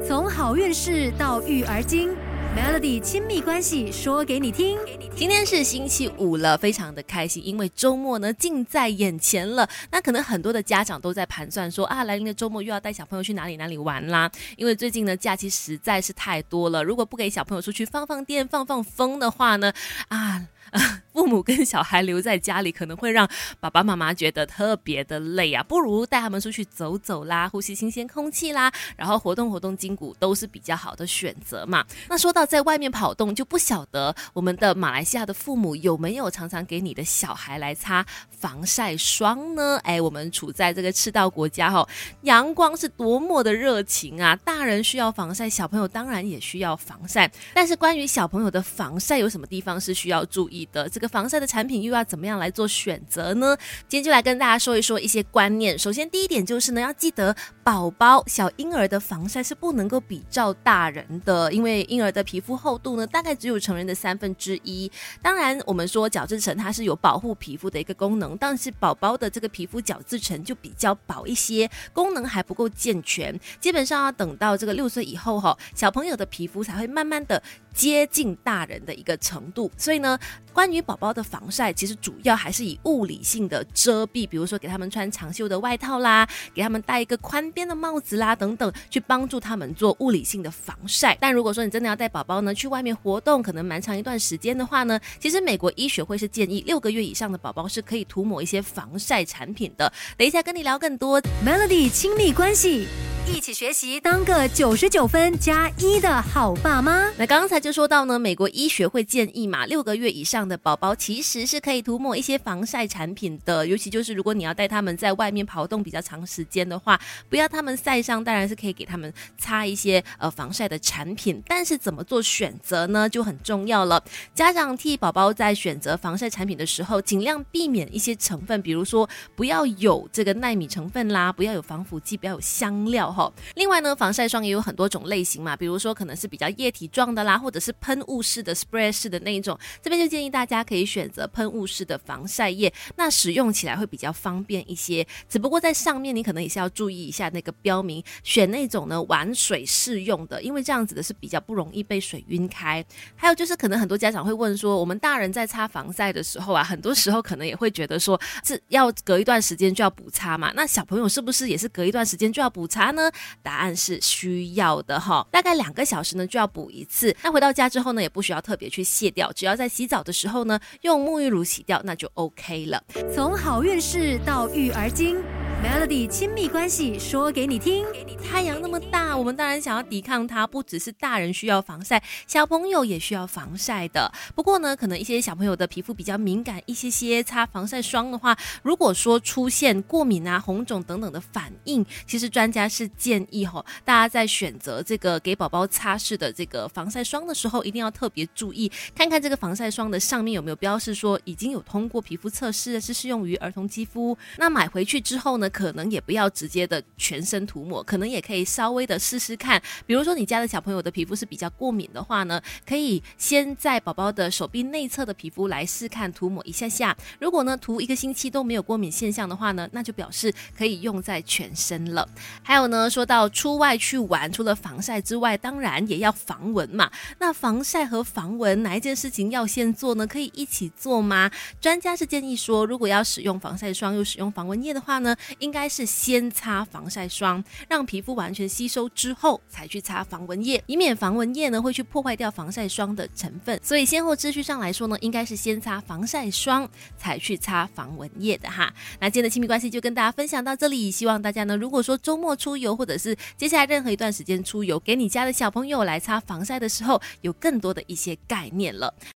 从好运事到育儿经，Melody 亲密关系说给你听。今天是星期五了，非常的开心，因为周末呢近在眼前了。那可能很多的家长都在盘算说啊，来临的周末又要带小朋友去哪里哪里玩啦。因为最近呢假期实在是太多了，如果不给小朋友出去放放电、放放风的话呢，啊。父母跟小孩留在家里，可能会让爸爸妈妈觉得特别的累啊，不如带他们出去走走啦，呼吸新鲜空气啦，然后活动活动筋骨，都是比较好的选择嘛。那说到在外面跑动，就不晓得我们的马来西亚的父母有没有常常给你的小孩来擦防晒霜呢？哎，我们处在这个赤道国家哈，阳光是多么的热情啊！大人需要防晒，小朋友当然也需要防晒。但是关于小朋友的防晒，有什么地方是需要注意？的这个防晒的产品又要怎么样来做选择呢？今天就来跟大家说一说一些观念。首先，第一点就是呢，要记得宝宝小婴儿的防晒是不能够比照大人的，因为婴儿的皮肤厚度呢，大概只有成人的三分之一。当然，我们说角质层它是有保护皮肤的一个功能，但是宝宝的这个皮肤角质层就比较薄一些，功能还不够健全。基本上要等到这个六岁以后哈，小朋友的皮肤才会慢慢的接近大人的一个程度。所以呢。关于宝宝宝的防晒，其实主要还是以物理性的遮蔽，比如说给他们穿长袖的外套啦，给他们戴一个宽边的帽子啦，等等，去帮助他们做物理性的防晒。但如果说你真的要带宝宝呢去外面活动，可能蛮长一段时间的话呢，其实美国医学会是建议六个月以上的宝宝是可以涂抹一些防晒产品的。等一下跟你聊更多，Melody 亲密关系。一起学习，当个九十九分加一的好爸妈。那刚才就说到呢，美国医学会建议嘛，六个月以上的宝宝其实是可以涂抹一些防晒产品的，尤其就是如果你要带他们在外面跑动比较长时间的话，不要他们晒伤，当然是可以给他们擦一些呃防晒的产品。但是怎么做选择呢，就很重要了。家长替宝宝在选择防晒产品的时候，尽量避免一些成分，比如说不要有这个纳米成分啦，不要有防腐剂，不要有香料。哈，另外呢，防晒霜也有很多种类型嘛，比如说可能是比较液体状的啦，或者是喷雾式的 spray 式的那一种，这边就建议大家可以选择喷雾式的防晒液，那使用起来会比较方便一些。只不过在上面你可能也是要注意一下那个标明，选那种呢玩水适用的，因为这样子的是比较不容易被水晕开。还有就是可能很多家长会问说，我们大人在擦防晒的时候啊，很多时候可能也会觉得说是要隔一段时间就要补擦嘛，那小朋友是不是也是隔一段时间就要补擦呢？答案是需要的哈，大概两个小时呢就要补一次。那回到家之后呢，也不需要特别去卸掉，只要在洗澡的时候呢，用沐浴乳洗掉，那就 OK 了。从好运事到育儿经。Melody 亲密关系说给你听。太阳那么大，我们当然想要抵抗它。不只是大人需要防晒，小朋友也需要防晒的。不过呢，可能一些小朋友的皮肤比较敏感一些些，擦防晒霜的话，如果说出现过敏啊、红肿等等的反应，其实专家是建议哈，大家在选择这个给宝宝擦拭的这个防晒霜的时候，一定要特别注意，看看这个防晒霜的上面有没有标示说已经有通过皮肤测试，是适用于儿童肌肤。那买回去之后呢？可能也不要直接的全身涂抹，可能也可以稍微的试试看。比如说你家的小朋友的皮肤是比较过敏的话呢，可以先在宝宝的手臂内侧的皮肤来试看涂抹一下下。如果呢涂一个星期都没有过敏现象的话呢，那就表示可以用在全身了。还有呢，说到出外去玩，除了防晒之外，当然也要防蚊嘛。那防晒和防蚊哪一件事情要先做呢？可以一起做吗？专家是建议说，如果要使用防晒霜又使用防蚊液的话呢，应该是先擦防晒霜，让皮肤完全吸收之后，才去擦防蚊液，以免防蚊液呢会去破坏掉防晒霜的成分。所以先后秩序上来说呢，应该是先擦防晒霜，才去擦防蚊液的哈。那今天的亲密关系就跟大家分享到这里，希望大家呢，如果说周末出游，或者是接下来任何一段时间出游，给你家的小朋友来擦防晒的时候，有更多的一些概念了。